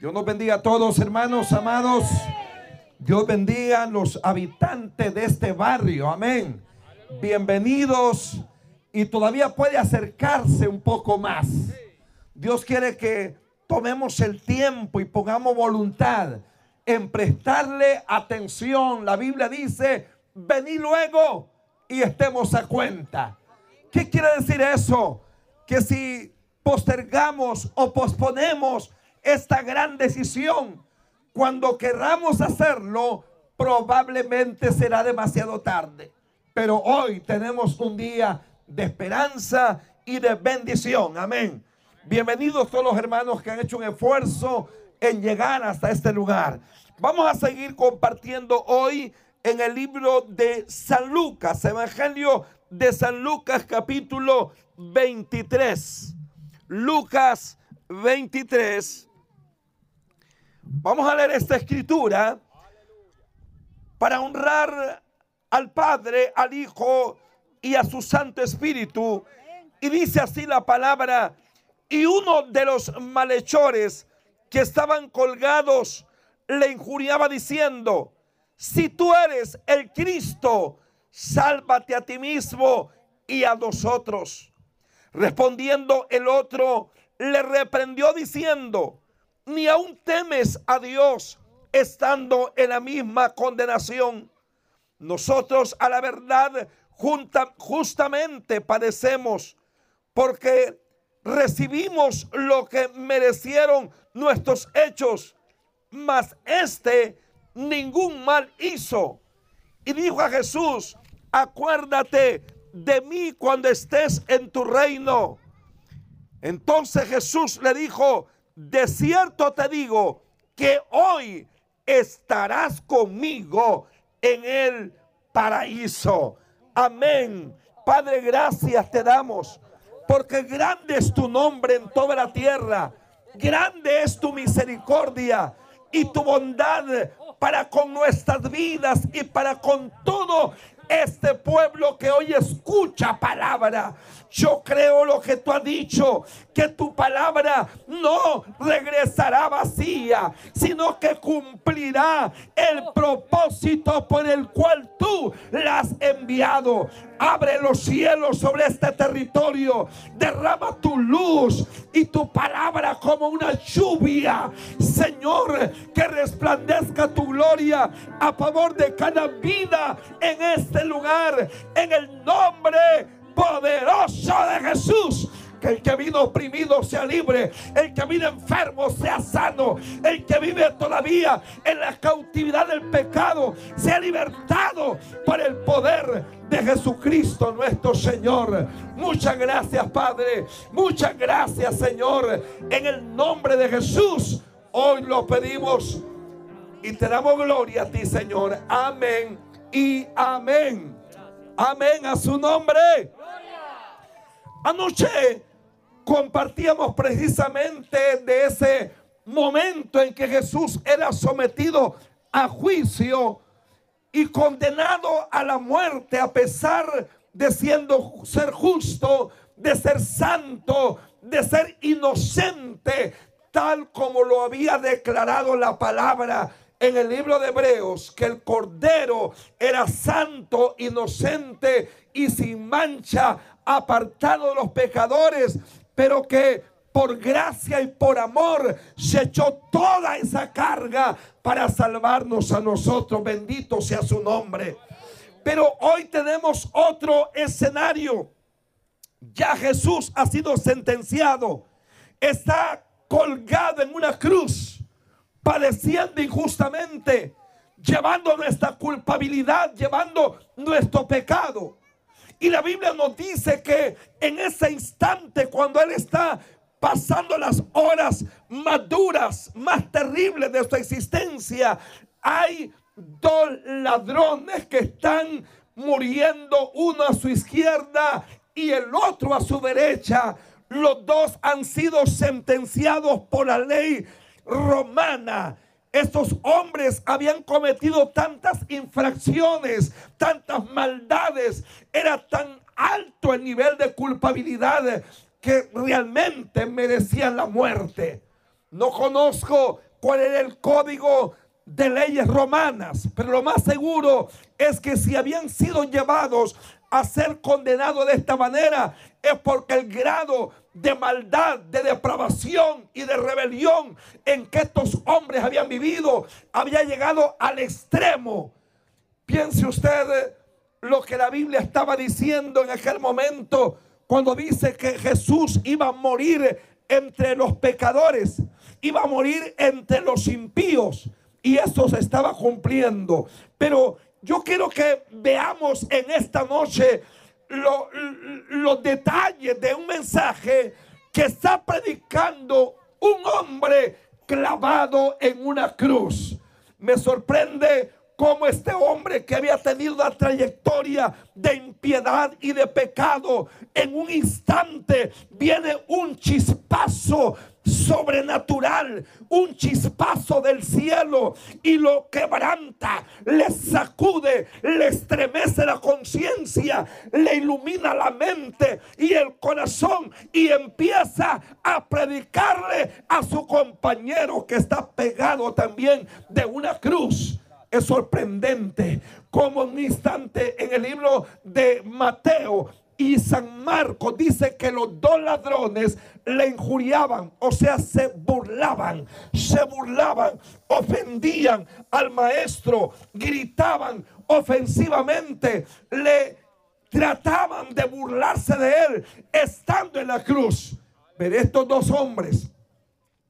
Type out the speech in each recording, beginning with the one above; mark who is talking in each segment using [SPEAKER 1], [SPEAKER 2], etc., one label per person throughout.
[SPEAKER 1] Dios nos bendiga a todos, hermanos amados. Dios bendiga a los habitantes de este barrio. Amén. Bienvenidos. Y todavía puede acercarse un poco más. Dios quiere que tomemos el tiempo y pongamos voluntad en prestarle atención. La Biblia dice, vení luego y estemos a cuenta. ¿Qué quiere decir eso? Que si postergamos o posponemos esta gran decisión, cuando querramos hacerlo, probablemente será demasiado tarde. Pero hoy tenemos un día de esperanza y de bendición. Amén. Bienvenidos todos los hermanos que han hecho un esfuerzo en llegar hasta este lugar. Vamos a seguir compartiendo hoy en el libro de San Lucas, Evangelio de San Lucas capítulo 23. Lucas 23. Vamos a leer esta escritura para honrar al Padre, al Hijo y a su Santo Espíritu. Y dice así la palabra, y uno de los malhechores que estaban colgados le injuriaba diciendo, si tú eres el Cristo, sálvate a ti mismo y a nosotros. Respondiendo el otro, le reprendió diciendo, ni aún temes a Dios estando en la misma condenación. Nosotros a la verdad justamente padecemos porque recibimos lo que merecieron nuestros hechos mas este ningún mal hizo. Y dijo a Jesús, acuérdate de mí cuando estés en tu reino. Entonces Jesús le dijo, de cierto te digo que hoy estarás conmigo en el paraíso. Amén. Padre, gracias te damos, porque grande es tu nombre en toda la tierra, grande es tu misericordia y tu bondad para con nuestras vidas y para con todo este pueblo que hoy escucha palabra. Yo creo lo que tú has dicho, que tu palabra no regresará vacía, sino que cumplirá el propósito por el cual tú la has enviado. Abre los cielos sobre este territorio, derrama tu luz y tu palabra como una lluvia. Señor, que resplandezca tu gloria a favor de cada vida en este lugar, en el nombre poderoso de Jesús. Que el que vino oprimido sea libre, el que vino enfermo sea sano, el que vive todavía en la cautividad del pecado sea libertado por el poder de Jesucristo nuestro Señor. Muchas gracias Padre, muchas gracias Señor. En el nombre de Jesús, hoy lo pedimos y te damos gloria a ti Señor. Amén y amén. Amén a su nombre. Anoche compartíamos precisamente de ese momento en que Jesús era sometido a juicio y condenado a la muerte a pesar de siendo ser justo, de ser santo, de ser inocente, tal como lo había declarado la palabra en el libro de Hebreos, que el Cordero era santo, inocente y sin mancha apartado de los pecadores, pero que por gracia y por amor se echó toda esa carga para salvarnos a nosotros. Bendito sea su nombre. Pero hoy tenemos otro escenario. Ya Jesús ha sido sentenciado. Está colgado en una cruz, padeciendo injustamente, llevando nuestra culpabilidad, llevando nuestro pecado. Y la Biblia nos dice que en ese instante, cuando Él está pasando las horas más duras, más terribles de su existencia, hay dos ladrones que están muriendo, uno a su izquierda y el otro a su derecha. Los dos han sido sentenciados por la ley romana estos hombres habían cometido tantas infracciones, tantas maldades, era tan alto el nivel de culpabilidad que realmente merecían la muerte. No conozco cuál era el código de leyes romanas, pero lo más seguro es que si habían sido llevados a ser condenados de esta manera, es porque el grado de maldad, de depravación y de rebelión en que estos hombres habían vivido había llegado al extremo. Piense usted lo que la Biblia estaba diciendo en aquel momento cuando dice que Jesús iba a morir entre los pecadores, iba a morir entre los impíos y eso se estaba cumpliendo. Pero yo quiero que veamos en esta noche los detalles de un mensaje que está predicando un hombre clavado en una cruz. Me sorprende cómo este hombre que había tenido una trayectoria de impiedad y de pecado, en un instante viene un chispazo sobrenatural, un chispazo del cielo y lo quebranta, le sacude, le estremece la conciencia, le ilumina la mente y el corazón y empieza a predicarle a su compañero que está pegado también de una cruz. Es sorprendente como un instante en el libro de Mateo y San Marcos dice que los dos ladrones le injuriaban, o sea, se burlaban, se burlaban, ofendían al maestro, gritaban ofensivamente, le trataban de burlarse de él estando en la cruz. Pero estos dos hombres,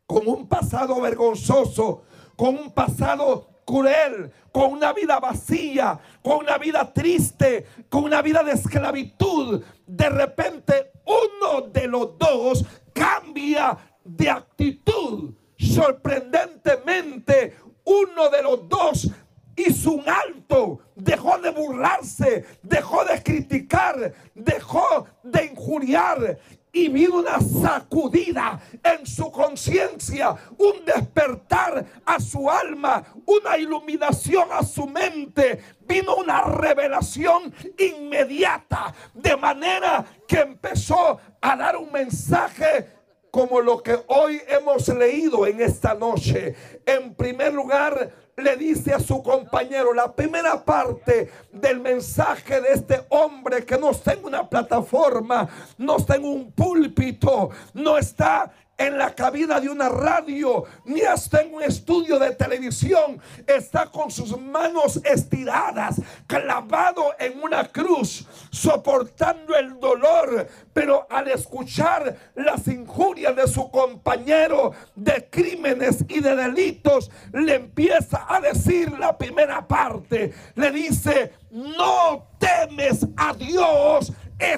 [SPEAKER 1] con un pasado vergonzoso, con un pasado cruel, con una vida vacía, con una vida triste, con una vida de esclavitud, de repente uno de los dos cambia de actitud. Sorprendentemente, uno de los dos hizo un alto, dejó de burlarse, dejó de criticar, dejó de injuriar y vino una sacudida en su conciencia, un despertar a su alma, una iluminación a su mente, vino una revelación inmediata, de manera que empezó a dar un mensaje como lo que hoy hemos leído en esta noche. En primer lugar, le dice a su compañero, la primera parte del mensaje de este hombre que no está en una plataforma, no está en un púlpito, no está en la cabina de una radio, ni hasta en un estudio de televisión. Está con sus manos estiradas, clavado en una cruz, soportando el dolor. Pero al escuchar las injurias de su compañero de crímenes y de delitos, le empieza a decir la primera parte. Le dice, no temes a Dios la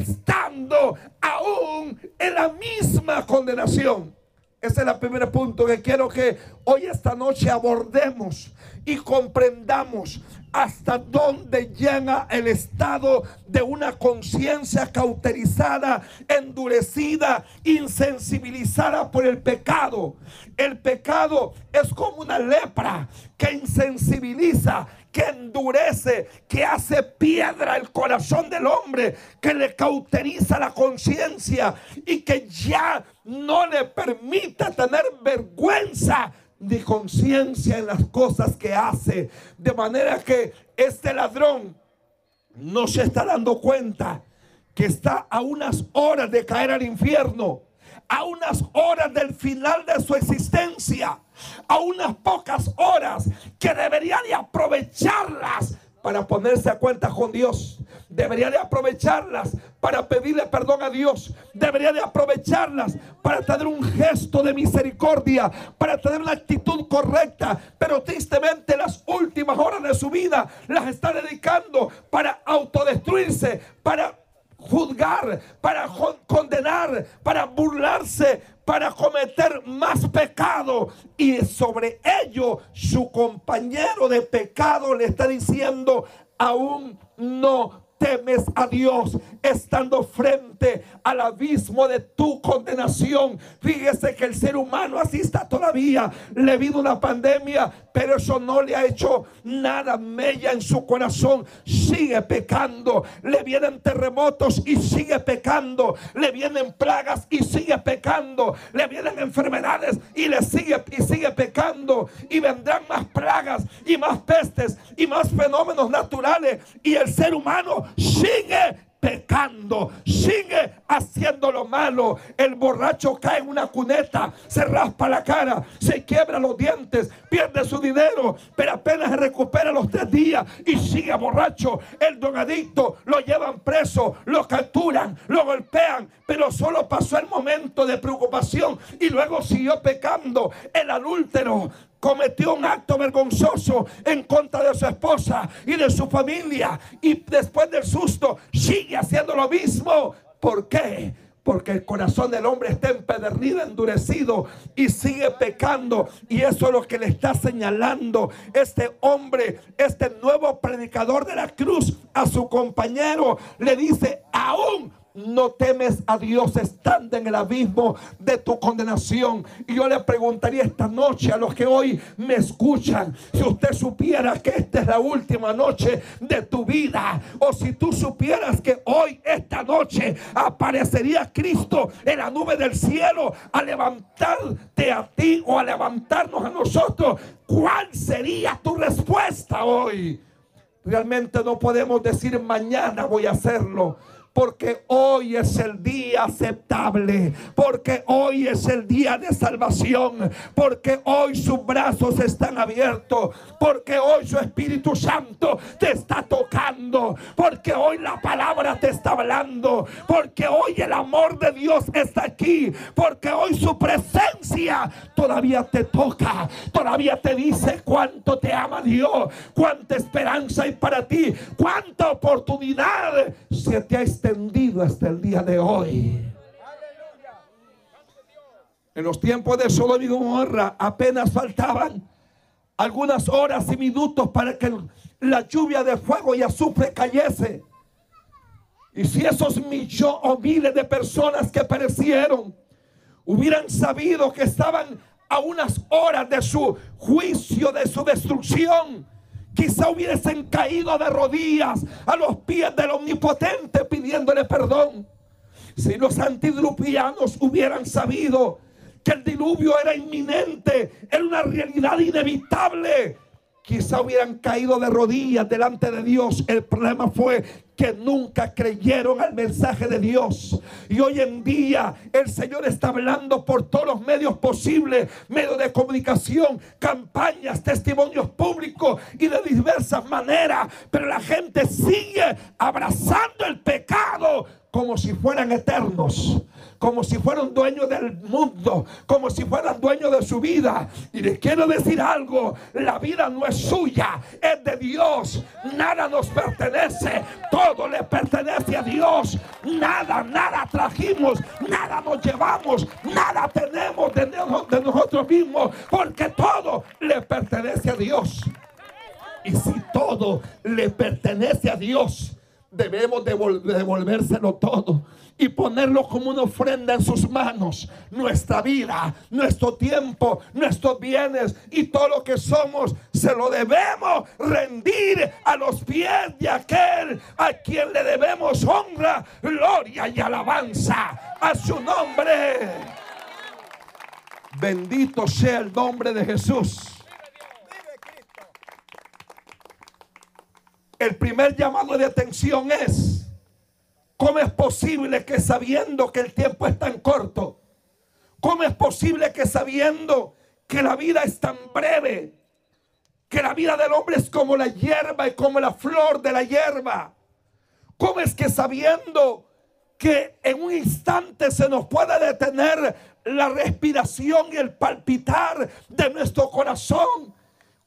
[SPEAKER 1] misma condenación. Ese es el primer punto que quiero que hoy esta noche abordemos y comprendamos hasta dónde llega el estado de una conciencia cauterizada, endurecida, insensibilizada por el pecado. El pecado es como una lepra que insensibiliza, que endurece, que hace piedra el corazón del hombre, que le cauteriza la conciencia y que ya no le permite tener vergüenza de conciencia en las cosas que hace. De manera que este ladrón no se está dando cuenta que está a unas horas de caer al infierno, a unas horas del final de su existencia a unas pocas horas que debería de aprovecharlas para ponerse a cuenta con Dios. Debería de aprovecharlas para pedirle perdón a Dios. Debería de aprovecharlas para tener un gesto de misericordia, para tener una actitud correcta. Pero tristemente las últimas horas de su vida las está dedicando para autodestruirse, para juzgar, para condenar, para burlarse, para cometer más pecado. Y sobre ello su compañero de pecado le está diciendo, aún no temes a Dios estando frente al abismo de tu condenación. Fíjese que el ser humano así está todavía. Le vino una pandemia, pero eso no le ha hecho nada mella en su corazón. Sigue pecando. Le vienen terremotos y sigue pecando. Le vienen plagas y sigue pecando. Le vienen enfermedades y le sigue y sigue pecando. Y vendrán más plagas y más pestes y más fenómenos naturales. Y el ser humano sigue pecando, sigue haciendo lo malo. El borracho cae en una cuneta, se raspa la cara, se quiebra los dientes, pierde su dinero, pero apenas se recupera los tres días y sigue borracho. El drogadicto lo llevan preso, lo capturan, lo golpean, pero solo pasó el momento de preocupación y luego siguió pecando. El adúltero cometió un acto vergonzoso en contra de su esposa y de su familia. Y después del susto sigue haciendo lo mismo. ¿Por qué? Porque el corazón del hombre está empedernido, endurecido y sigue pecando. Y eso es lo que le está señalando este hombre, este nuevo predicador de la cruz a su compañero. Le dice, aún no temes a Dios estando en el abismo de tu condenación. Y yo le preguntaría esta noche a los que hoy me escuchan, si usted supiera que esta es la última noche de tu vida, o si tú supieras que hoy, esta noche, aparecería Cristo en la nube del cielo a levantarte a ti o a levantarnos a nosotros, ¿cuál sería tu respuesta hoy? Realmente no podemos decir mañana voy a hacerlo porque hoy es el día aceptable, porque hoy es el día de salvación, porque hoy sus brazos están abiertos, porque hoy su Espíritu Santo te está tocando, porque hoy la palabra te está hablando, porque hoy el amor de Dios está aquí, porque hoy su presencia todavía te toca, todavía te dice cuánto te ama Dios, cuánta esperanza hay para ti, cuánta oportunidad se te ha extendido hasta el día de hoy. En los tiempos de Sodoma y Gomorra apenas faltaban algunas horas y minutos para que la lluvia de fuego y azufre cayese. Y si esos millones o miles de personas que perecieron hubieran sabido que estaban a unas horas de su juicio, de su destrucción, quizá hubiesen caído de rodillas a los pies del omnipotente pidiéndole perdón. Si los antidrupianos hubieran sabido que el diluvio era inminente, era una realidad inevitable, quizá hubieran caído de rodillas delante de Dios. El problema fue que nunca creyeron al mensaje de Dios. Y hoy en día el Señor está hablando por todos los medios posibles, medios de comunicación, campañas, testimonios públicos y de diversas maneras. Pero la gente sigue abrazando el pecado como si fueran eternos como si fueran dueños del mundo, como si fueran dueños de su vida. Y les quiero decir algo, la vida no es suya, es de Dios. Nada nos pertenece, todo le pertenece a Dios. Nada, nada trajimos, nada nos llevamos, nada tenemos de, de nosotros mismos, porque todo le pertenece a Dios. Y si todo le pertenece a Dios, debemos devolvérselo todo y ponerlo como una ofrenda en sus manos. Nuestra vida, nuestro tiempo, nuestros bienes y todo lo que somos, se lo debemos rendir a los pies de aquel a quien le debemos honra, gloria y alabanza a su nombre. Bendito sea el nombre de Jesús. El primer llamado de atención es, ¿cómo es posible que sabiendo que el tiempo es tan corto, cómo es posible que sabiendo que la vida es tan breve, que la vida del hombre es como la hierba y como la flor de la hierba, cómo es que sabiendo que en un instante se nos puede detener la respiración y el palpitar de nuestro corazón,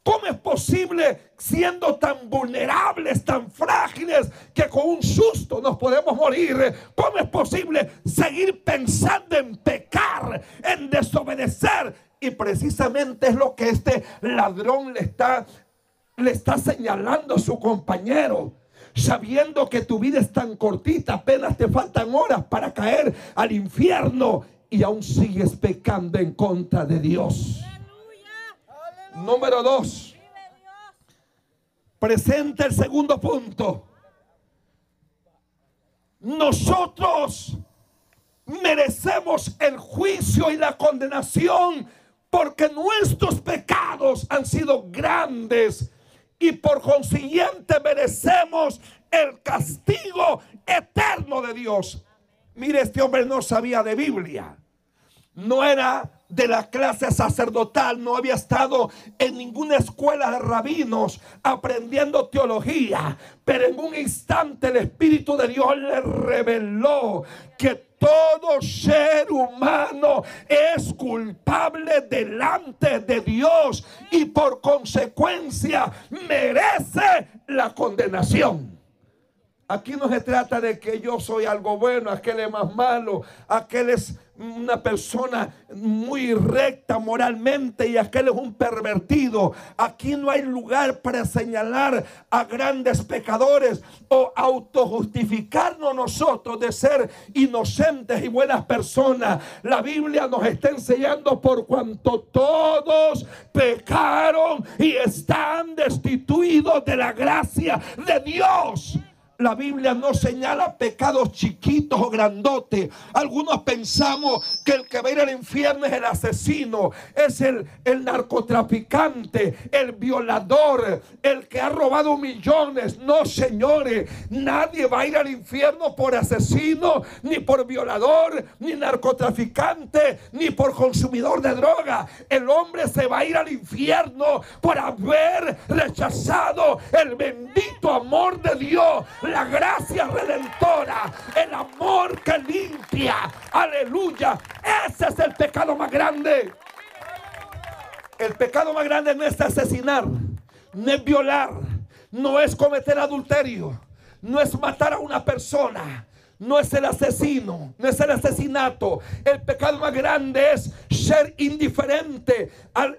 [SPEAKER 1] ¿Cómo es posible, siendo tan vulnerables, tan frágiles, que con un susto nos podemos morir? ¿Cómo es posible seguir pensando en pecar, en desobedecer? Y precisamente es lo que este ladrón le está, le está señalando a su compañero sabiendo que tu vida es tan cortita, apenas te faltan horas para caer al infierno y aún sigues pecando en contra de Dios. Número dos. Presenta el segundo punto. Nosotros merecemos el juicio y la condenación porque nuestros pecados han sido grandes y por consiguiente merecemos el castigo eterno de Dios. Mire, este hombre no sabía de Biblia. No era de la clase sacerdotal, no había estado en ninguna escuela de rabinos aprendiendo teología, pero en un instante el Espíritu de Dios le reveló que todo ser humano es culpable delante de Dios y por consecuencia merece la condenación. Aquí no se trata de que yo soy algo bueno, aquel es más malo, aquel es una persona muy recta moralmente y aquel es un pervertido. Aquí no hay lugar para señalar a grandes pecadores o autojustificarnos nosotros de ser inocentes y buenas personas. La Biblia nos está enseñando por cuanto todos pecaron y están destituidos de la gracia de Dios. La Biblia no señala pecados chiquitos o grandotes. Algunos pensamos que el que va a ir al infierno es el asesino, es el, narcotraficante, el violador, el que ha robado millones. No, señores, nadie va a ir al infierno por asesino, ni por violador, ni narcotraficante, ni por consumidor de droga. El hombre se va a ir al infierno por haber rechazado el bendito amor de Dios la gracia redentora, el amor que limpia. Aleluya. Ese es el pecado más grande. El pecado más grande no es asesinar, no es violar, no es cometer adulterio, no es matar a una persona no es el asesino, no es el asesinato. El pecado más grande es ser indiferente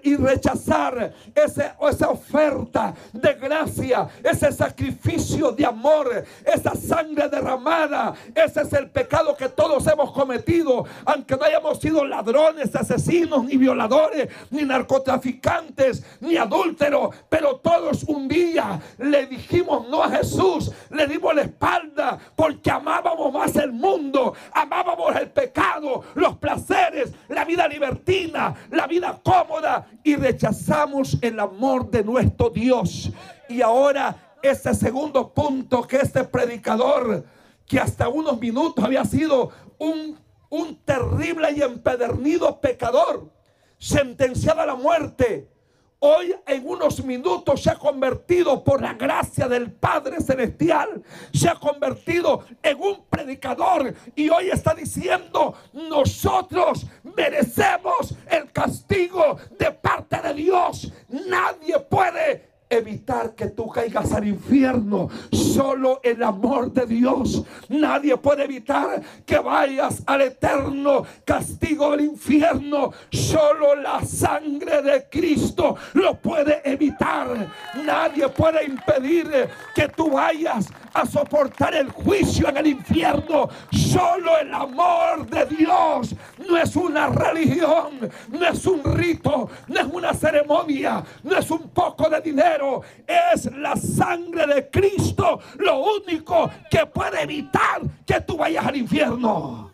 [SPEAKER 1] y rechazar esa oferta de gracia, ese sacrificio de amor, esa sangre derramada. Ese es el pecado que todos hemos cometido, aunque no hayamos sido ladrones, asesinos, ni violadores, ni narcotraficantes, ni adúlteros, pero todos un día le dijimos no a Jesús, le dimos la espalda porque amábamos más el mundo, amábamos el pecado, los placeres, la vida libertina, la vida cómoda y rechazamos el amor de nuestro Dios. Y ahora ese segundo punto que este predicador, que hasta unos minutos había sido un, un terrible y empedernido pecador, sentenciado a la muerte, hoy en unos minutos se ha convertido por la gracia del Padre Celestial, se ha convertido en un predicador y hoy está diciendo, nosotros merecemos el castigo de parte de Dios. Nadie puede evitar que tú caigas al infierno. Solo el amor de Dios. Nadie puede evitar que vayas al eterno castigo del infierno. Solo la sangre de Cristo lo puede evitar. Nadie puede impedir que tú vayas a soportar el juicio en el infierno. Solo el amor de Dios. No es una religión, no es un rito, no es una ceremonia, no es un poco de dinero. Es la sangre de Cristo lo único que puede evitar que tú vayas al infierno.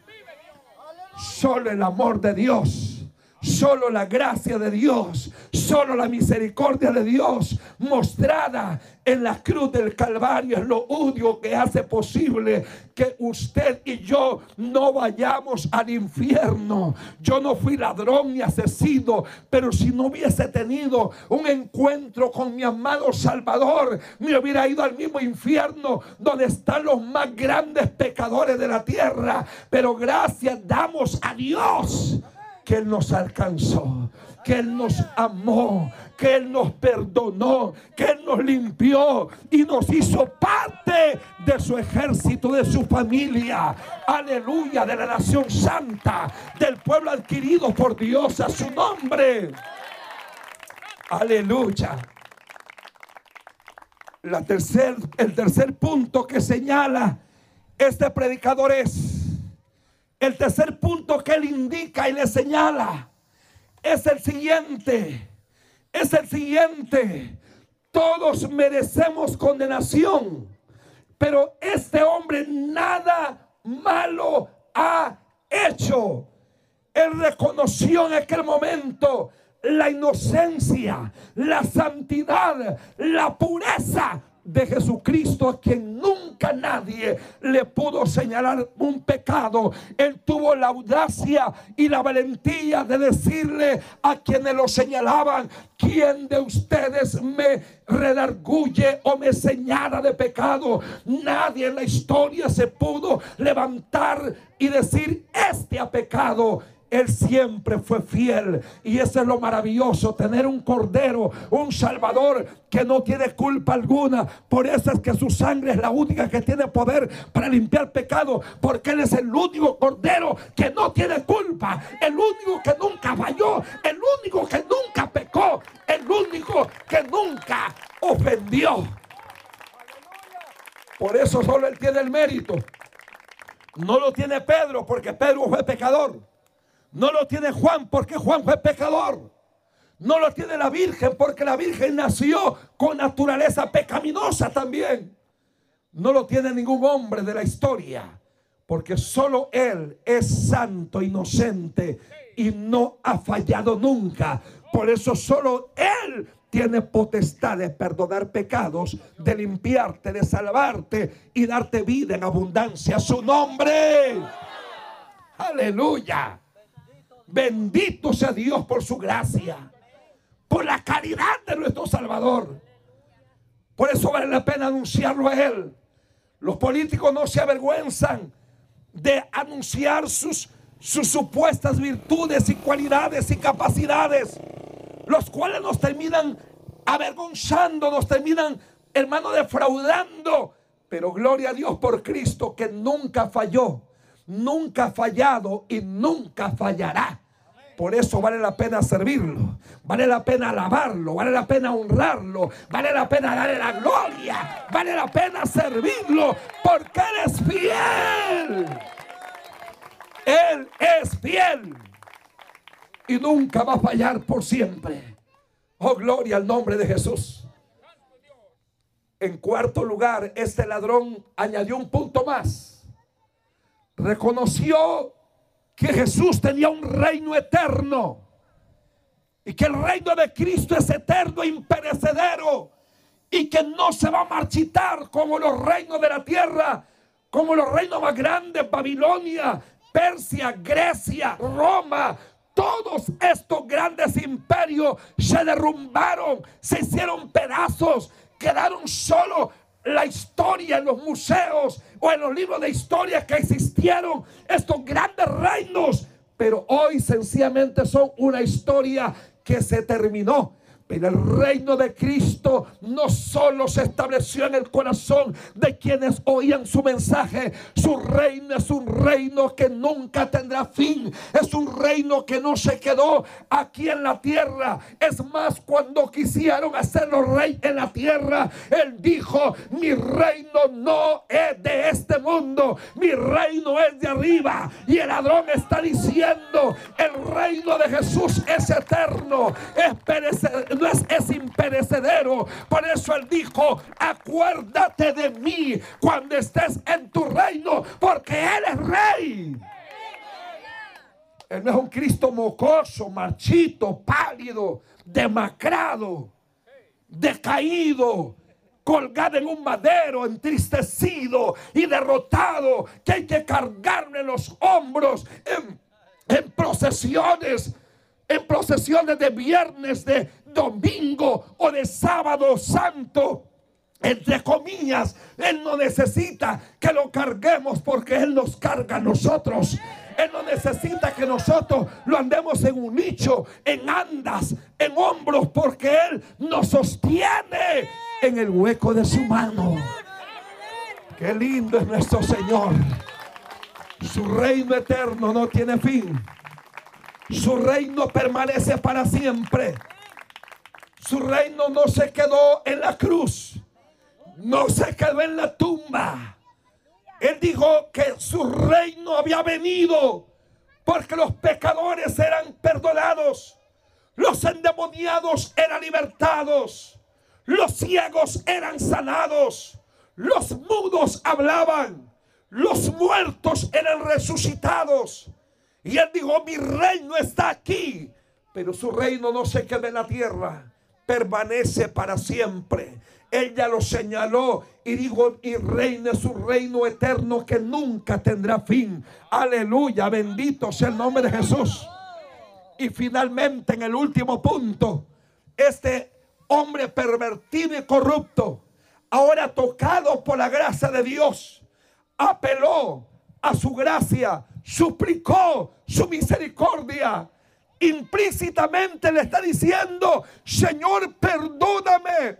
[SPEAKER 1] Solo el amor de Dios Solo la gracia de Dios, solo la misericordia de Dios mostrada en la cruz del Calvario es lo único que hace posible que usted y yo no vayamos al infierno. Yo no fui ladrón ni asesino, pero si no hubiese tenido un encuentro con mi amado Salvador, me hubiera ido al mismo infierno donde están los más grandes pecadores de la tierra. Pero gracias damos a Dios que Él nos alcanzó, que Él nos amó, que Él nos perdonó, que Él nos limpió y nos hizo parte de su ejército, de su familia. Aleluya, de la nación santa, del pueblo adquirido por Dios a su nombre. Aleluya. La tercer, el tercer punto que señala este predicador es el tercer punto que él indica y le señala es el siguiente. Es el siguiente. Todos merecemos condenación, pero este hombre nada malo ha hecho. Él reconoció en aquel momento la inocencia, la santidad, la pureza de Jesucristo a quien nunca nadie le pudo señalar un pecado. Él tuvo la audacia y la valentía de decirle a quienes lo señalaban, ¿quién de ustedes me redarguye o me señala de pecado? Nadie en la historia se pudo levantar y decir, este ha pecado. Él siempre fue fiel. Y eso es lo maravilloso, tener un cordero, un salvador que no tiene culpa alguna. Por eso es que su sangre es la única que tiene poder para limpiar pecado. Porque Él es el único cordero que no tiene culpa. El único que nunca falló. El único que nunca pecó. El único que nunca ofendió. Por eso solo Él tiene el mérito. No lo tiene Pedro porque Pedro fue pecador. No lo tiene Juan porque Juan fue pecador. No lo tiene la Virgen porque la Virgen nació con naturaleza pecaminosa también. No lo tiene ningún hombre de la historia porque solo Él es santo, inocente y no ha fallado nunca. Por eso solo Él tiene potestad de perdonar pecados, de limpiarte, de salvarte y darte vida en abundancia. Su nombre. Aleluya. Bendito sea Dios por su gracia, por la caridad de nuestro Salvador. Por eso vale la pena anunciarlo a Él. Los políticos no se avergüenzan de anunciar sus, sus supuestas virtudes y cualidades y capacidades, los cuales nos terminan avergonzando, nos terminan, hermano, defraudando. Pero gloria a Dios por Cristo que nunca falló, nunca ha fallado y nunca fallará. Por eso vale la pena servirlo, vale la pena alabarlo, vale la pena honrarlo, vale la pena darle la gloria, vale la pena servirlo, porque Él es fiel. Él es fiel y nunca va a fallar por siempre. Oh, gloria al nombre de Jesús. En cuarto lugar, este ladrón añadió un punto más. Reconoció que Jesús tenía un reino eterno y que el reino de Cristo es eterno imperecedero y que no se va a marchitar como los reinos de la tierra, como los reinos más grandes, Babilonia, Persia, Grecia, Roma, todos estos grandes imperios se derrumbaron, se hicieron pedazos, quedaron solo la historia en los museos o en los libros de historia que existieron estos grandes reinos, pero hoy sencillamente son una historia que se terminó el reino de Cristo no solo se estableció en el corazón de quienes oían su mensaje. Su reino es un reino que nunca tendrá fin. Es un reino que no se quedó aquí en la tierra. Es más, cuando quisieron hacerlo rey en la tierra, Él dijo, mi reino no es de este mundo. Mi reino es de arriba. Y el ladrón está diciendo, el reino de Jesús es eterno. Es es, imperecedero. Por eso Él dijo, acuérdate de mí cuando estés en tu reino, porque Él es rey. Él no es un Cristo mocoso, marchito, pálido, demacrado, decaído, colgado en un madero, entristecido y derrotado, que hay que cargarle los hombros en, en procesiones en procesiones de viernes, de domingo o de sábado santo. Entre comillas, Él no necesita que lo carguemos porque Él nos carga a nosotros. Él no necesita que nosotros lo andemos en un nicho, en andas, en hombros, porque Él nos sostiene en el hueco de su mano. Qué lindo es nuestro Señor. Su reino eterno no tiene fin. Su reino permanece para siempre. Su reino no se quedó en la cruz. No se quedó en la tumba. Él dijo que su reino había venido porque los pecadores eran perdonados. Los endemoniados eran libertados. Los ciegos eran sanados. Los mudos hablaban. Los muertos eran resucitados. Y él dijo, mi reino está aquí. Pero su reino no se queda en la tierra. Permanece para siempre. Ella lo señaló y dijo, y reine su reino eterno que nunca tendrá fin. Aleluya, bendito sea el nombre de Jesús. Y finalmente en el último punto, este hombre pervertido y corrupto, ahora tocado por la gracia de Dios, apeló a su gracia, suplicó su misericordia. Implícitamente le está diciendo, Señor, perdóname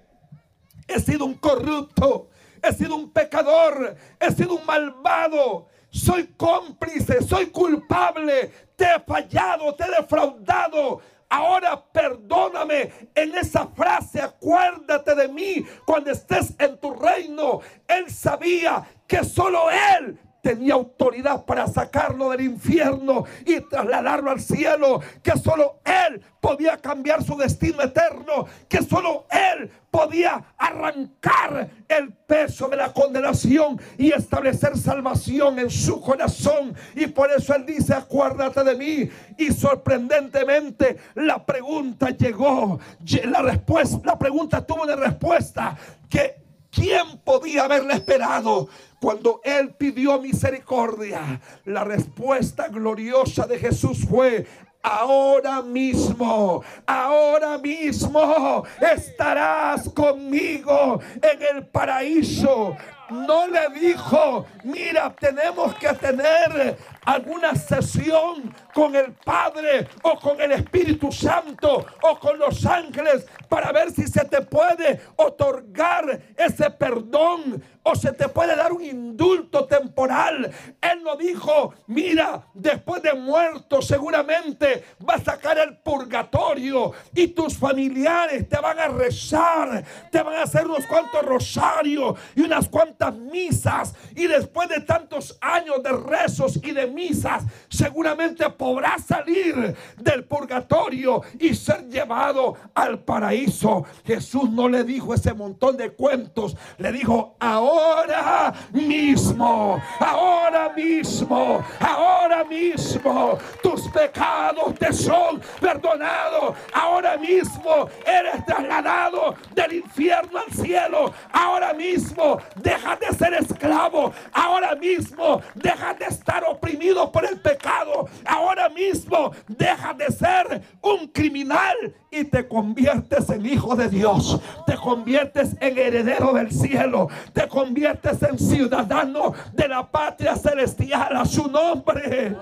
[SPEAKER 1] He sido un corrupto, he sido un pecador, he sido un malvado. Soy cómplice, soy culpable, te he fallado, te he defraudado. Ahora perdóname en esa frase, acuérdate de mí cuando estés en tu reino. Él sabía que solo Él tenía autoridad para sacarlo del infierno y trasladarlo al cielo, que solo Él podía cambiar su destino eterno, que solo Él podía arrancar el peso de la condenación y establecer salvación en su corazón. Y por eso Él dice, acuérdate de mí. Y sorprendentemente la pregunta llegó, la respuesta, la pregunta tuvo una respuesta que ¿Quién podía haberle esperado? Cuando él pidió misericordia, la respuesta gloriosa de Jesús fue, ahora mismo, ahora mismo estarás conmigo en el paraíso. No le dijo, mira, tenemos que tener alguna sesión con el Padre o con el Espíritu Santo o con los ángeles para ver si se te puede otorgar ese perdón o se te puede dar un indulto temporal. Él no dijo, mira, después de muerto seguramente va a sacar el purgatorio y tus familiares te van a rezar, te van a hacer unos cuantos rosarios y unas cuantas misas y después de tantos años de rezos y de misas, seguramente podrá salir del purgatorio y ser llevado al paraíso. Jesús no le dijo ese montón de cuentos, le dijo, ahora mismo, ahora mismo, ahora mismo, tus pecados te son perdonados, ahora mismo eres trasladado del infierno al cielo, ahora mismo deja de ser esclavo, ahora mismo deja de estar oprimido por el pecado, ahora mismo deja de ser un criminal y te conviertes en hijo de Dios. Te conviertes en heredero del cielo. Te conviertes en ciudadano de la patria celestial a su nombre.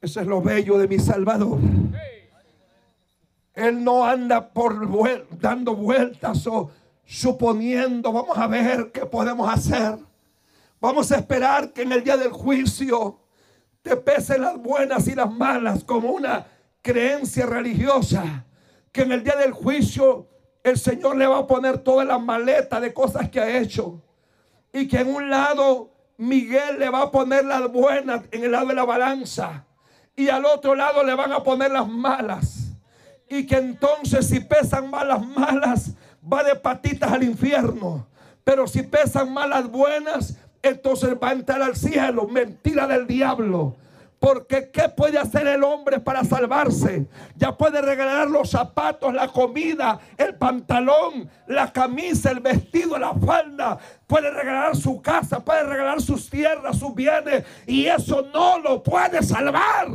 [SPEAKER 1] Eso es lo bello de mi Salvador. Él no anda por dando vueltas o suponiendo, vamos a ver qué podemos hacer. Vamos a esperar que en el día del juicio te pesen las buenas y las malas como una creencia religiosa. Que en el día del juicio el Señor le va a poner toda la maleta de cosas que ha hecho. Y que en un lado Miguel le va a poner las buenas en el lado de la balanza. Y al otro lado le van a poner las malas. Y que entonces si pesan malas malas, va de patitas al infierno. Pero si pesan malas buenas, entonces va a entrar al cielo. Mentira del diablo. Porque ¿qué puede hacer el hombre para salvarse? Ya puede regalar los zapatos, la comida, el pantalón, la camisa, el vestido, la falda. Puede regalar su casa, puede regalar sus tierras, sus bienes. Y eso no lo puede salvar.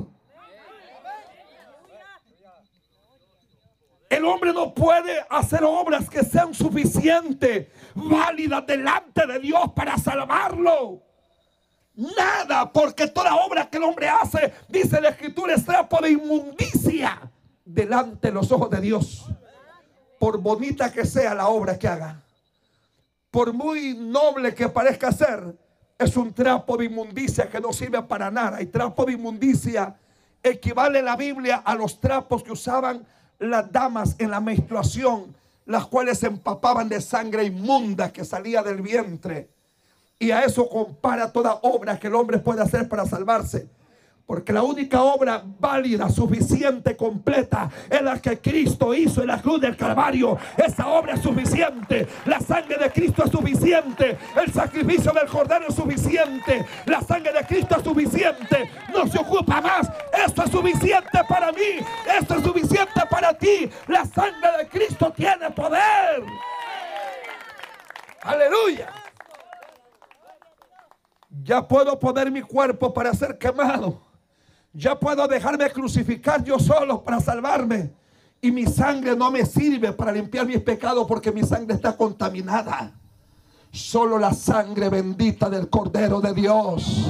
[SPEAKER 1] El hombre no puede hacer obras que sean suficientes, válidas delante de Dios para salvarlo. Nada, porque toda obra que el hombre hace, dice la escritura, es trapo de inmundicia delante de los ojos de Dios. Por bonita que sea la obra que haga, por muy noble que parezca ser, es un trapo de inmundicia que no sirve para nada. Y trapo de inmundicia equivale la Biblia a los trapos que usaban las damas en la menstruación, las cuales se empapaban de sangre inmunda que salía del vientre. Y a eso compara toda obra que el hombre puede hacer para salvarse. Porque la única obra válida, suficiente, completa, es la que Cristo hizo en la cruz del Calvario. Esa obra es suficiente. La sangre de Cristo es suficiente. El sacrificio del Jordano es suficiente. La sangre de Cristo es suficiente. No se ocupa más. Esto es suficiente para mí. Esto es suficiente para ti. La sangre de Cristo tiene poder. Aleluya. Ya puedo poner mi cuerpo para ser quemado ya puedo dejarme crucificar yo solo para salvarme. Y mi sangre no me sirve para limpiar mis pecados porque mi sangre está contaminada. Solo la sangre bendita del Cordero de Dios.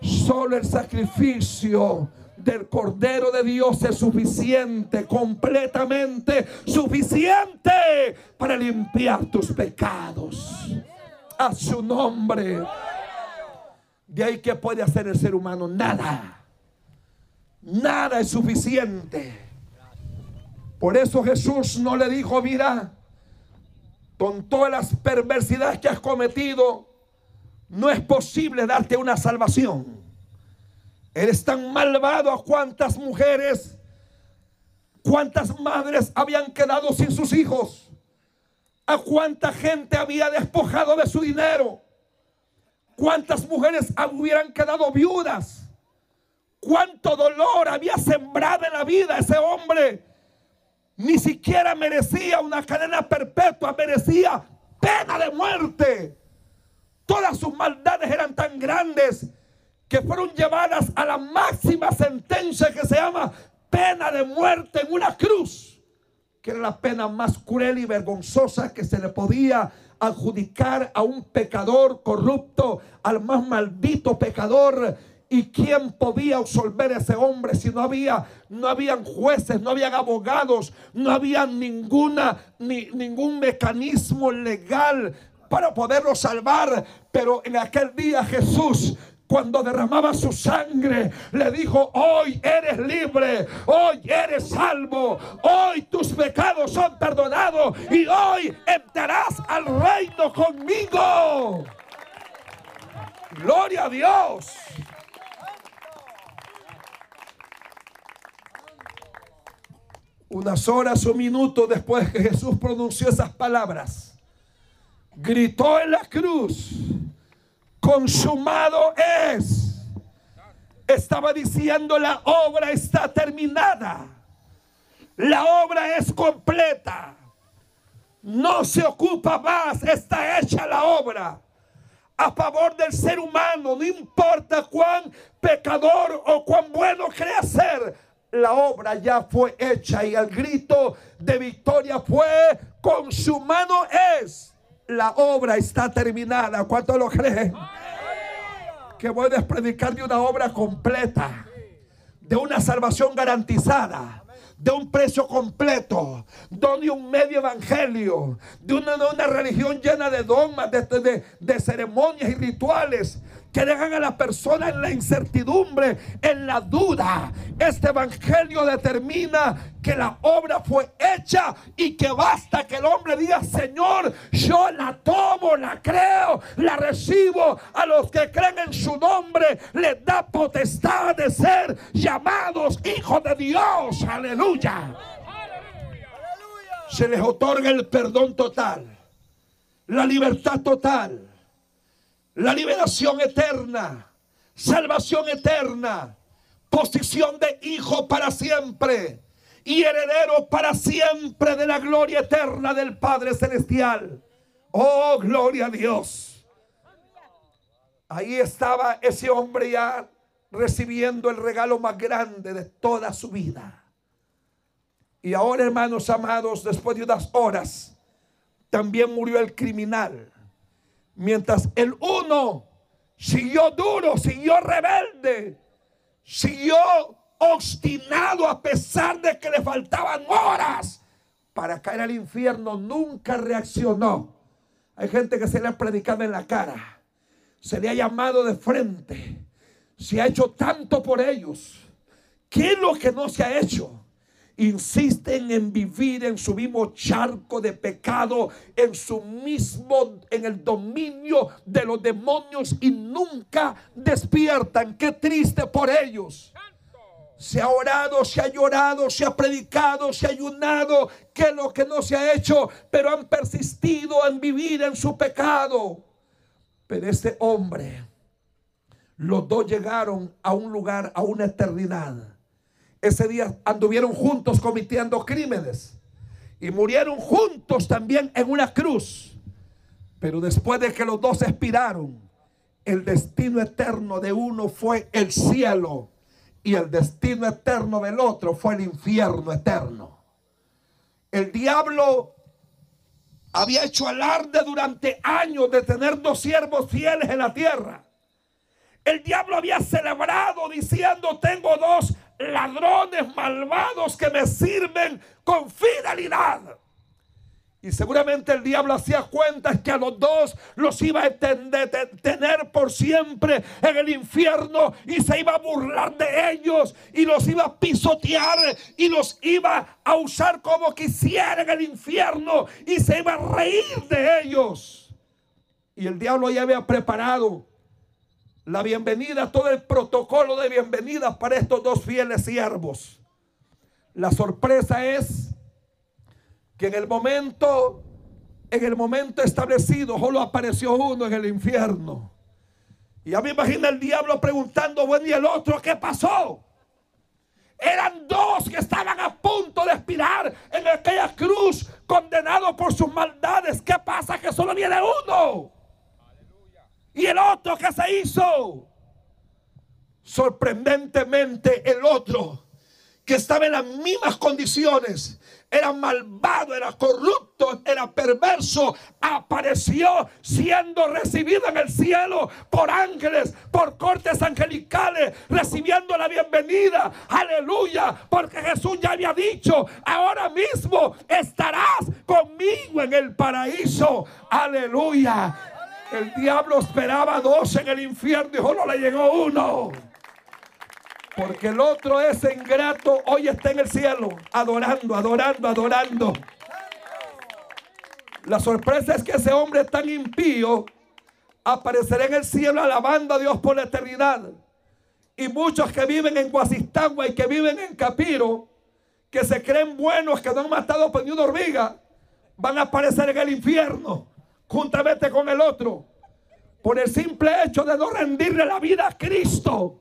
[SPEAKER 1] Solo el sacrificio del Cordero de Dios es suficiente, completamente suficiente para limpiar tus pecados. A su nombre. De ahí que puede hacer el ser humano nada. Nada es suficiente. Por eso Jesús no le dijo, mira, con todas las perversidades que has cometido, no es posible darte una salvación. Eres tan malvado a cuántas mujeres, cuántas madres habían quedado sin sus hijos, a cuánta gente había despojado de su dinero, cuántas mujeres hubieran quedado viudas cuánto dolor había sembrado en la vida ese hombre. Ni siquiera merecía una cadena perpetua, merecía pena de muerte. Todas sus maldades eran tan grandes que fueron llevadas a la máxima sentencia que se llama pena de muerte en una cruz, que era la pena más cruel y vergonzosa que se le podía adjudicar a un pecador corrupto, al más maldito pecador ¿Y quién podía absolver a ese hombre si no había, no habían jueces, no habían abogados, no había ninguna, ni, ningún mecanismo legal para poderlo salvar? Pero en aquel día Jesús cuando derramaba su sangre, le dijo, hoy eres libre, hoy eres salvo, hoy tus pecados son perdonados y hoy entrarás al reino conmigo. Gloria a Dios. Unas horas o minutos después que Jesús pronunció esas palabras, gritó en la cruz, consumado es. Estaba diciendo la obra está terminada. La obra es completa. No se ocupa más, está hecha la obra a favor del ser humano, no importa cuán pecador o cuán bueno crea ser, la obra ya fue hecha y el grito de victoria fue, con su mano es, la obra está terminada. ¿Cuánto lo creen? Que puedes predicar de una obra completa, de una salvación garantizada de un precio completo, de un medio evangelio, de una, religión llena de dogmas, de ceremonias y rituales, que dejan a la persona en la incertidumbre, en la duda. Este evangelio determina que la obra fue hecha y que basta que el hombre diga, Señor, yo la tomo, la creo, la recibo. A los que creen en su nombre les da potestad de ser llamados hijos de Dios. Aleluya. Se les otorga el perdón total, la libertad total la liberación eterna, salvación eterna, posición de hijo para siempre y heredero para siempre de la gloria eterna del Padre Celestial. Oh, gloria a Dios. Ahí estaba ese hombre ya recibiendo el regalo más grande de toda su vida. Y ahora, hermanos amados, después de unas horas, también murió el criminal Mientras el uno siguió duro, siguió rebelde, siguió obstinado a pesar de que le faltaban horas para caer al infierno, nunca reaccionó. Hay gente que se le ha predicado en la cara, se le ha llamado de frente, se ha hecho tanto por ellos. ¿Qué es lo que no se ha hecho? Insisten en vivir en su mismo charco de pecado, en su mismo, en el dominio de los demonios y nunca despiertan. Qué triste por ellos. Se ha orado, se ha llorado, se ha predicado, se ha ayunado, que lo que no se ha hecho, pero han persistido en vivir en su pecado. Pero este hombre, los dos llegaron a un lugar, a una eternidad ese día anduvieron juntos cometiendo crímenes y murieron juntos también en una cruz. Pero después de que los dos expiraron, el destino eterno de uno fue el cielo y el destino eterno del otro fue el infierno eterno. El diablo había hecho alarde durante años de tener dos siervos fieles en la tierra. El diablo había celebrado diciendo, tengo dos ladrones malvados que me sirven con fidelidad. Y seguramente el diablo hacía cuentas que a los dos los iba a tener por siempre en el infierno y se iba a burlar de ellos y los iba a pisotear y los iba a usar como quisiera en el infierno y se iba a reír de ellos. Y el diablo ya había preparado la bienvenida, todo el protocolo de bienvenida para estos dos fieles siervos. La sorpresa es que en el momento, en el momento establecido, solo apareció uno en el infierno. Y a mí me imagino el diablo preguntando, bueno, ¿y el otro qué pasó? Eran dos que estaban a punto de expirar en aquella cruz, condenados por sus maldades. ¿Qué pasa? Que solo viene uno. ¿Y el otro que se hizo? Sorprendentemente el otro que estaba en las mismas condiciones, era malvado, era corrupto, era perverso, apareció siendo recibido en el cielo por ángeles, por cortes angelicales, recibiendo la bienvenida. Aleluya, porque Jesús ya había dicho, ahora mismo estarás conmigo en el paraíso. Aleluya. El diablo esperaba dos en el infierno y solo le llegó uno. Porque el otro es ingrato, hoy está en el cielo, adorando, adorando, adorando. La sorpresa es que ese hombre tan impío aparecerá en el cielo alabando a Dios por la eternidad. Y muchos que viven en Guasistagua y que viven en Capiro, que se creen buenos, que no han matado por ni una hormiga, van a aparecer en el infierno juntamente con el otro. Por el simple hecho de no rendirle la vida a Cristo.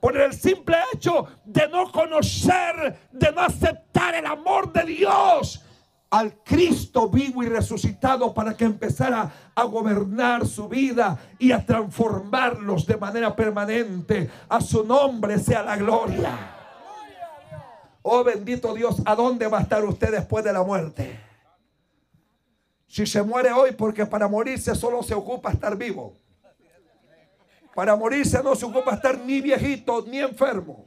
[SPEAKER 1] Por el simple hecho de no conocer, de no aceptar el amor de Dios al Cristo vivo y resucitado para que empezara a gobernar su vida y a transformarlos de manera permanente. A su nombre sea la gloria. Oh bendito Dios, ¿a dónde va a estar usted después de la muerte? Si se muere hoy, porque para morirse solo se ocupa estar vivo. Para morirse no se ocupa estar ni viejito ni enfermo.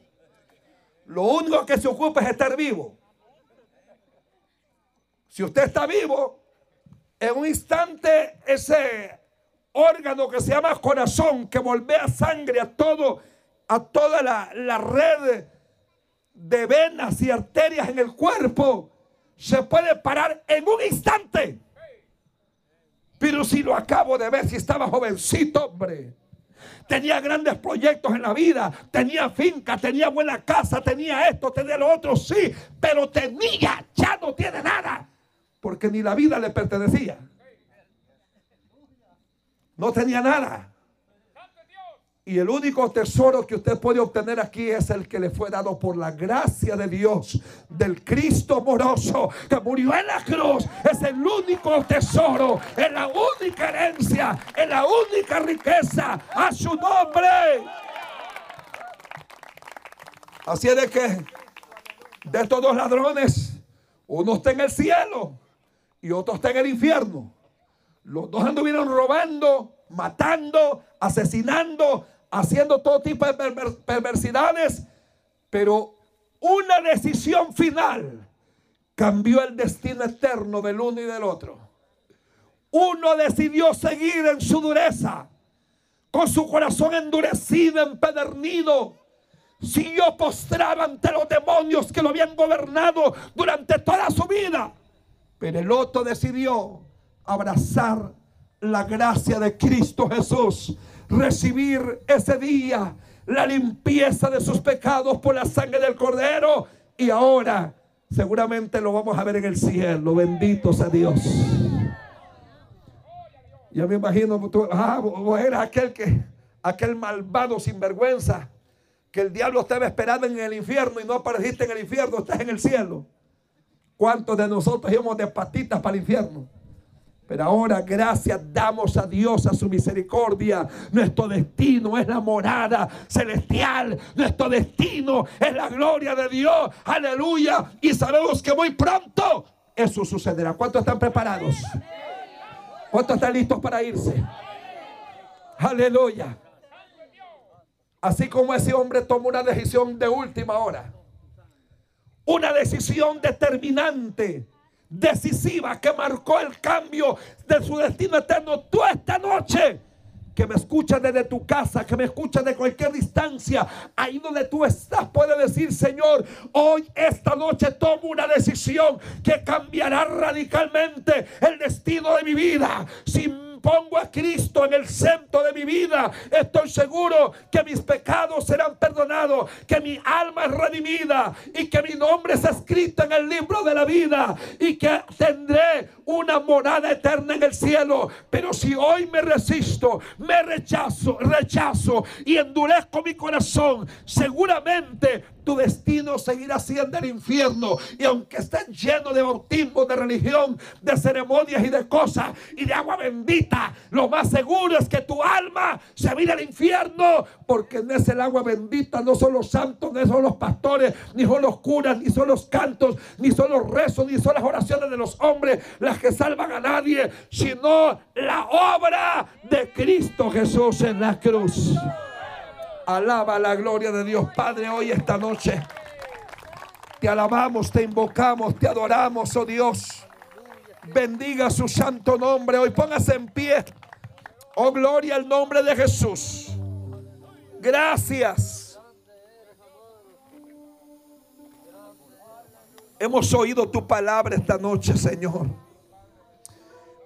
[SPEAKER 1] Lo único que se ocupa es estar vivo. Si usted está vivo, en un instante ese órgano que se llama corazón, que volvea sangre a todo, a toda la, la red de venas y arterias en el cuerpo, se puede parar en un instante. Pero si lo acabo de ver, si estaba jovencito, hombre. Tenía grandes proyectos en la vida, tenía finca, tenía buena casa, tenía esto, tenía lo otro, sí, pero tenía, ya no tiene nada, porque ni la vida le pertenecía. No tenía nada. Y el único tesoro que usted puede obtener aquí es el que le fue dado por la gracia de Dios, del Cristo amoroso que murió en la cruz. Es el único tesoro, es la única herencia, es la única riqueza a su nombre. Así es de que de estos dos ladrones, uno está en el cielo y otro está en el infierno. Los dos anduvieron robando, matando, asesinando, haciendo todo tipo de perversidades, pero una decisión final cambió el destino eterno del uno y del otro. Uno decidió seguir en su dureza, con su corazón endurecido, empedernido, siguió postrado ante los demonios que lo habían gobernado durante toda su vida. Pero el otro decidió abrazar la gracia de Cristo Jesús, recibir ese día la limpieza de sus pecados por la sangre del Cordero y ahora seguramente lo vamos a ver en el cielo. Bendito sea Dios. Yo me imagino, ah, vos eras aquel que, aquel malvado sinvergüenza que el diablo estaba esperando en el infierno y no apareciste en el infierno, estás en el cielo. ¿Cuántos de nosotros íbamos de patitas para el infierno? Pero ahora gracias damos a Dios, a su misericordia. Nuestro destino es la morada celestial. Nuestro destino es la gloria de Dios. Aleluya. Y sabemos que muy pronto eso sucederá. ¿Cuántos están preparados? ¿Cuántos están listos para irse? Aleluya. Así como ese hombre tomó una decisión de última hora. Una decisión determinante decisiva que marcó el cambio de su destino eterno. Tú esta noche que me escuchas desde tu casa, que me escuchas de cualquier distancia, ahí donde tú estás, puede decir, Señor, hoy, esta noche tomo una decisión que cambiará radicalmente el destino de mi vida. Si pongo a Cristo en el centro de mi vida, estoy seguro que mis pecados serán perdonados, que mi alma es redimida y que mi nombre es escrito en el libro de la vida y que tendré una morada eterna en el cielo. Pero si hoy me resisto, me rechazo, rechazo y endurezco mi corazón, seguramente tu destino seguirá siendo el infierno. Y aunque estén lleno de bautismo, de religión, de ceremonias y de cosas y de agua bendita, lo más seguro es que tu alma se vire al infierno. Porque en ese agua bendita no son los santos, no son los pastores, ni son los curas, ni son los cantos, ni son los rezos, ni son las oraciones de los hombres las que salvan a nadie, sino la obra de Cristo Jesús en la cruz. Alaba la gloria de Dios, Padre, hoy esta noche. Te alabamos, te invocamos, te adoramos, oh Dios. Bendiga su santo nombre. Hoy póngase en pie. Oh, gloria al nombre de Jesús. Gracias. Hemos oído tu palabra esta noche, Señor.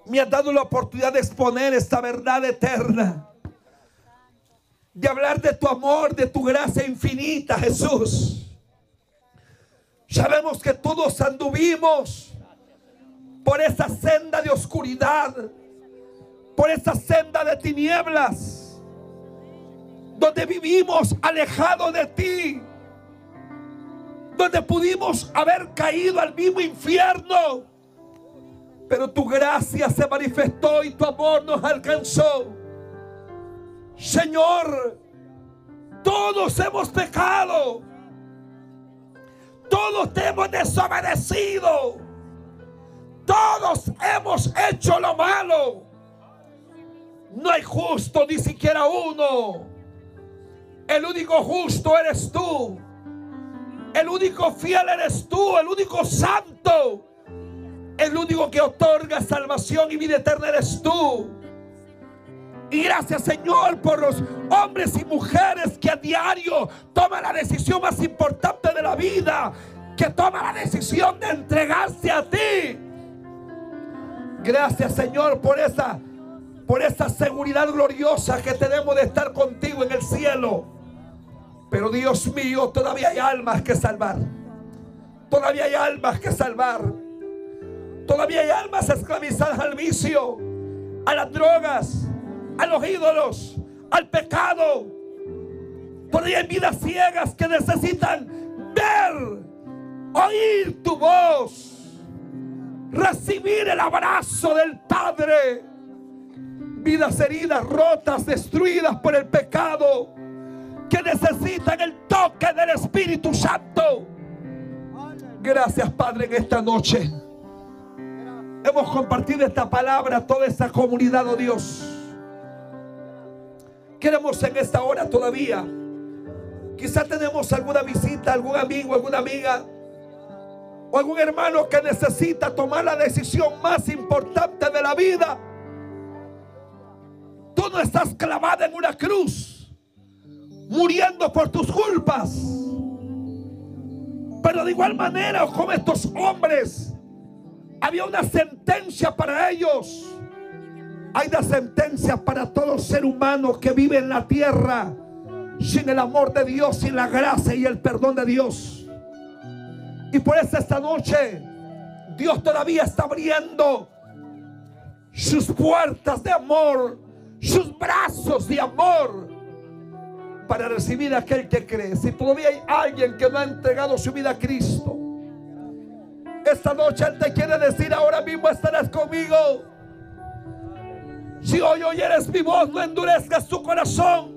[SPEAKER 1] Me has dado la oportunidad de exponer esta verdad eterna de hablar de tu amor, de tu gracia infinita, Jesús. Sabemos que todos anduvimos por esa senda de oscuridad, por esa senda de tinieblas, donde vivimos alejados de ti, donde pudimos haber caído al mismo infierno, pero tu gracia se manifestó y tu amor nos alcanzó. Señor, todos hemos pecado. Todos te hemos desobedecido. Todos hemos hecho lo malo. No hay justo ni siquiera uno. El único justo eres tú. El único fiel eres tú. El único santo. El único que otorga salvación y vida eterna eres tú. Y gracias Señor por los hombres y mujeres que a diario toman la decisión más importante de la vida, que toman la decisión de entregarse a ti. Gracias Señor por esa por esa seguridad gloriosa que tenemos de estar contigo en el cielo. Pero Dios mío, todavía hay almas que salvar. Todavía hay almas que salvar. Todavía hay almas esclavizadas al vicio, a las drogas, a los ídolos, al pecado. Todavía hay vidas ciegas que necesitan ver, oír tu voz, recibir el abrazo del Padre. Vidas heridas, rotas, destruidas por el pecado, que necesitan el toque del Espíritu Santo. Gracias Padre en esta noche. Hemos compartido esta palabra a toda esta comunidad, oh Dios. Queremos en esta hora todavía. Quizá tenemos alguna visita, algún amigo, alguna amiga o algún hermano que necesita tomar la decisión más importante de la vida. Tú no estás clavada en una cruz. muriendo por tus culpas. Pero de igual manera, como estos hombres, había una sentencia para ellos. Hay una sentencia para todo ser humano que vive en la tierra sin el amor de Dios, sin la gracia y el perdón de Dios. Y por eso esta noche Dios todavía está abriendo sus puertas de amor, sus brazos de amor para recibir a aquel que cree. Si todavía hay alguien que no ha entregado su vida a Cristo, esta noche Él te quiere decir, ahora mismo estarás conmigo. Si hoy oyeres mi voz, no endurezcas tu corazón.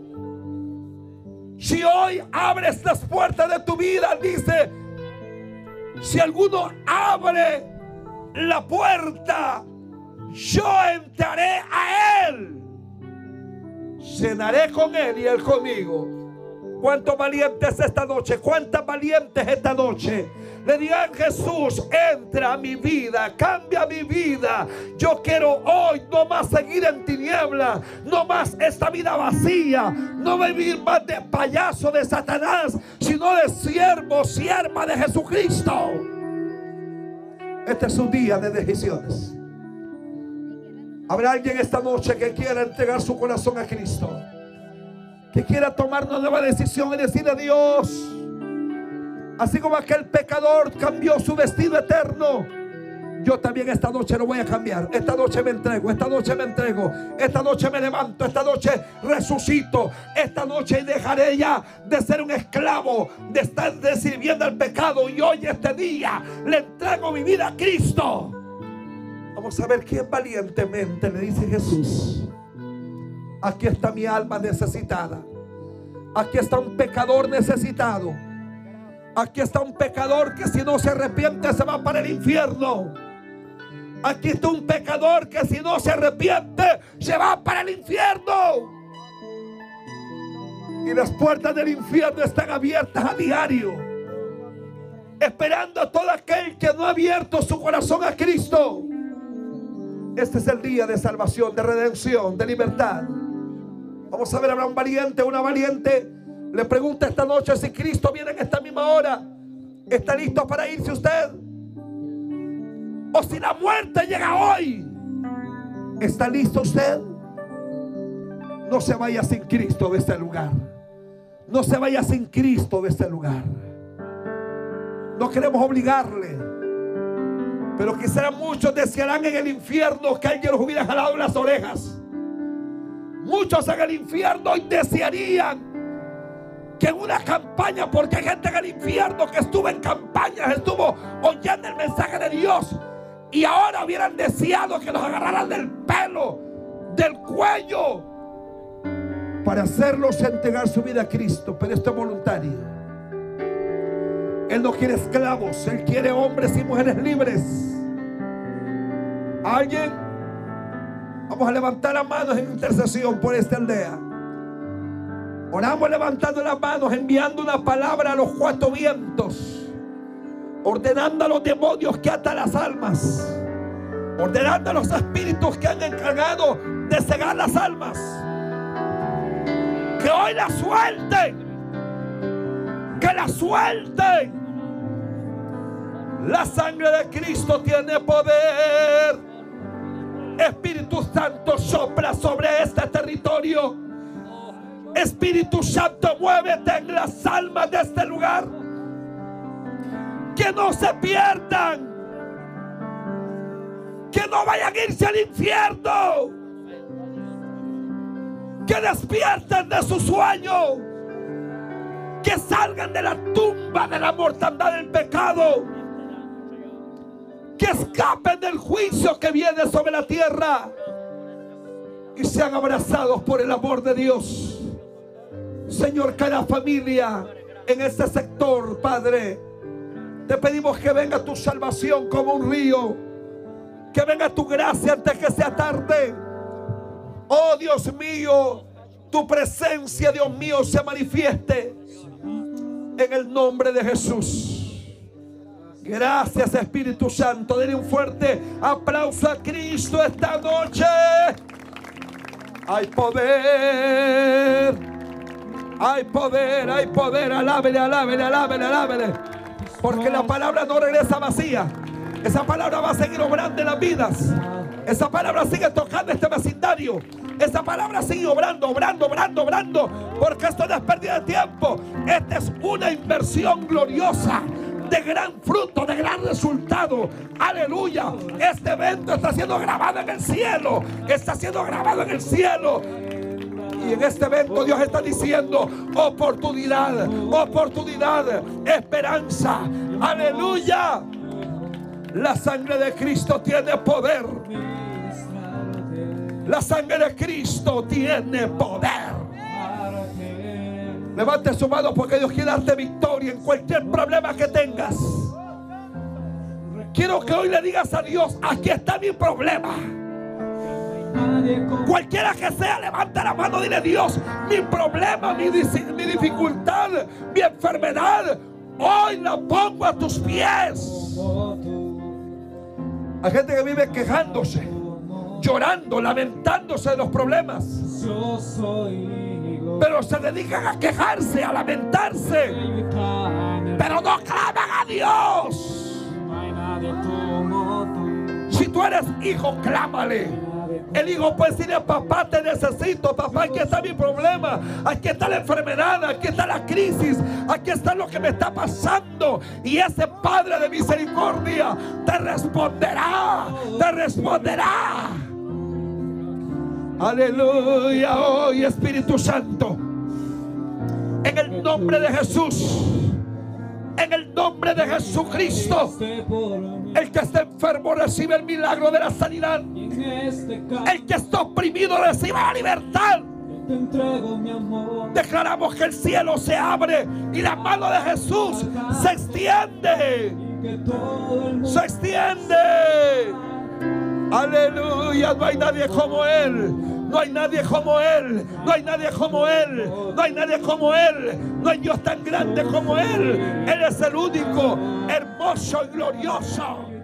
[SPEAKER 1] Si hoy abres las puertas de tu vida, dice, si alguno abre la puerta, yo entraré a él. Cenaré con él y él conmigo. ¿Cuántos valientes esta noche? ¿Cuántas valientes esta noche? Le digan Jesús, entra a mi vida, cambia mi vida. Yo quiero hoy no más seguir en tinieblas, no más esta vida vacía, no vivir más de payaso de Satanás, sino de siervo, sierva de Jesucristo. Este es un día de decisiones. Habrá alguien esta noche que quiera entregar su corazón a Cristo. Que quiera tomar una nueva decisión y decirle a Dios. Así como aquel pecador cambió su vestido eterno. Yo también esta noche lo voy a cambiar. Esta noche me entrego, esta noche me entrego. Esta noche me levanto, esta noche resucito. Esta noche dejaré ya de ser un esclavo, de estar sirviendo al pecado. Y hoy este día le entrego mi vida a Cristo. Vamos a ver quién valientemente le dice Jesús. Aquí está mi alma necesitada. Aquí está un pecador necesitado. Aquí está un pecador que si no se arrepiente se va para el infierno. Aquí está un pecador que si no se arrepiente se va para el infierno. Y las puertas del infierno están abiertas a diario. Esperando a todo aquel que no ha abierto su corazón a Cristo. Este es el día de salvación, de redención, de libertad. Vamos a ver, habrá un valiente, una valiente. Le pregunta esta noche si Cristo viene en esta misma hora. ¿Está listo para irse usted? O si la muerte llega hoy. ¿Está listo usted? No se vaya sin Cristo de este lugar. No se vaya sin Cristo de este lugar. No queremos obligarle. Pero quizá muchos desearán en el infierno que alguien los hubiera jalado las orejas. Muchos en el infierno desearían que en una campaña, porque hay gente en el infierno que estuvo en campañas, estuvo oyendo el mensaje de Dios y ahora hubieran deseado que los agarraran del pelo, del cuello, para hacerlos entregar su vida a Cristo. Pero esto es voluntario. Él no quiere esclavos, Él quiere hombres y mujeres libres. ¿Alguien? Vamos a levantar las manos en intercesión por esta aldea. Oramos levantando las manos, enviando una palabra a los cuatro vientos, ordenando a los demonios que atan las almas, ordenando a los espíritus que han encargado de cegar las almas. Que hoy la suelten que la suelten. La sangre de Cristo tiene poder. Espíritu Santo sopla sobre este territorio. Espíritu Santo, muévete en las almas de este lugar. Que no se pierdan. Que no vayan a irse al infierno. Que despierten de su sueño que salgan de la tumba de la mortandad del pecado, que escapen del juicio que viene sobre la tierra y sean abrazados por el amor de Dios. Señor, cada familia en este sector, Padre, te pedimos que venga tu salvación como un río, que venga tu gracia antes que sea tarde. Oh Dios mío, tu presencia, Dios mío, se manifieste en el nombre de Jesús. Gracias Espíritu Santo. Denle un fuerte aplauso a Cristo esta noche. Hay poder Hay poder, hay poder. Alábele, alábele, alábele, alábele. Porque la palabra no regresa vacía. Esa palabra va a seguir obrando en las vidas. Esa palabra sigue tocando este vecindario. Esa palabra sigue obrando, obrando, obrando, obrando. Porque esto no es pérdida de tiempo. Esta es una inversión gloriosa de gran fruto, de gran resultado. Aleluya. Este evento está siendo grabado en el cielo. Está siendo grabado en el cielo. Y en este evento Dios está diciendo oportunidad, oportunidad, esperanza. Aleluya. La sangre de Cristo tiene poder. La sangre de Cristo tiene poder. Levante su mano porque Dios quiere darte victoria en cualquier problema que tengas. Quiero que hoy le digas a Dios, aquí está mi problema. Cualquiera que sea, levanta la mano dile Dios, mi problema, mi, mi dificultad, mi enfermedad, hoy la pongo a tus pies. Hay gente que vive quejándose, llorando, lamentándose de los problemas. Pero se dedican a quejarse, a lamentarse. Pero no claman a Dios. Si tú eres hijo, clámale. El hijo puede decirle, papá, te necesito, papá, aquí está mi problema, aquí está la enfermedad, aquí está la crisis, aquí está lo que me está pasando. Y ese Padre de misericordia te responderá, te responderá. Aleluya, hoy Espíritu Santo, en el nombre de Jesús en el nombre de Jesucristo. El que está enfermo recibe el milagro de la sanidad. El que está oprimido recibe la libertad. Declaramos que el cielo se abre y la mano de Jesús se extiende. Se extiende. Aleluya, no hay nadie como Él. No hay nadie como Él. No hay nadie como Él. No hay nadie como Él. No hay Dios tan grande como Él. Él es el único, hermoso y glorioso.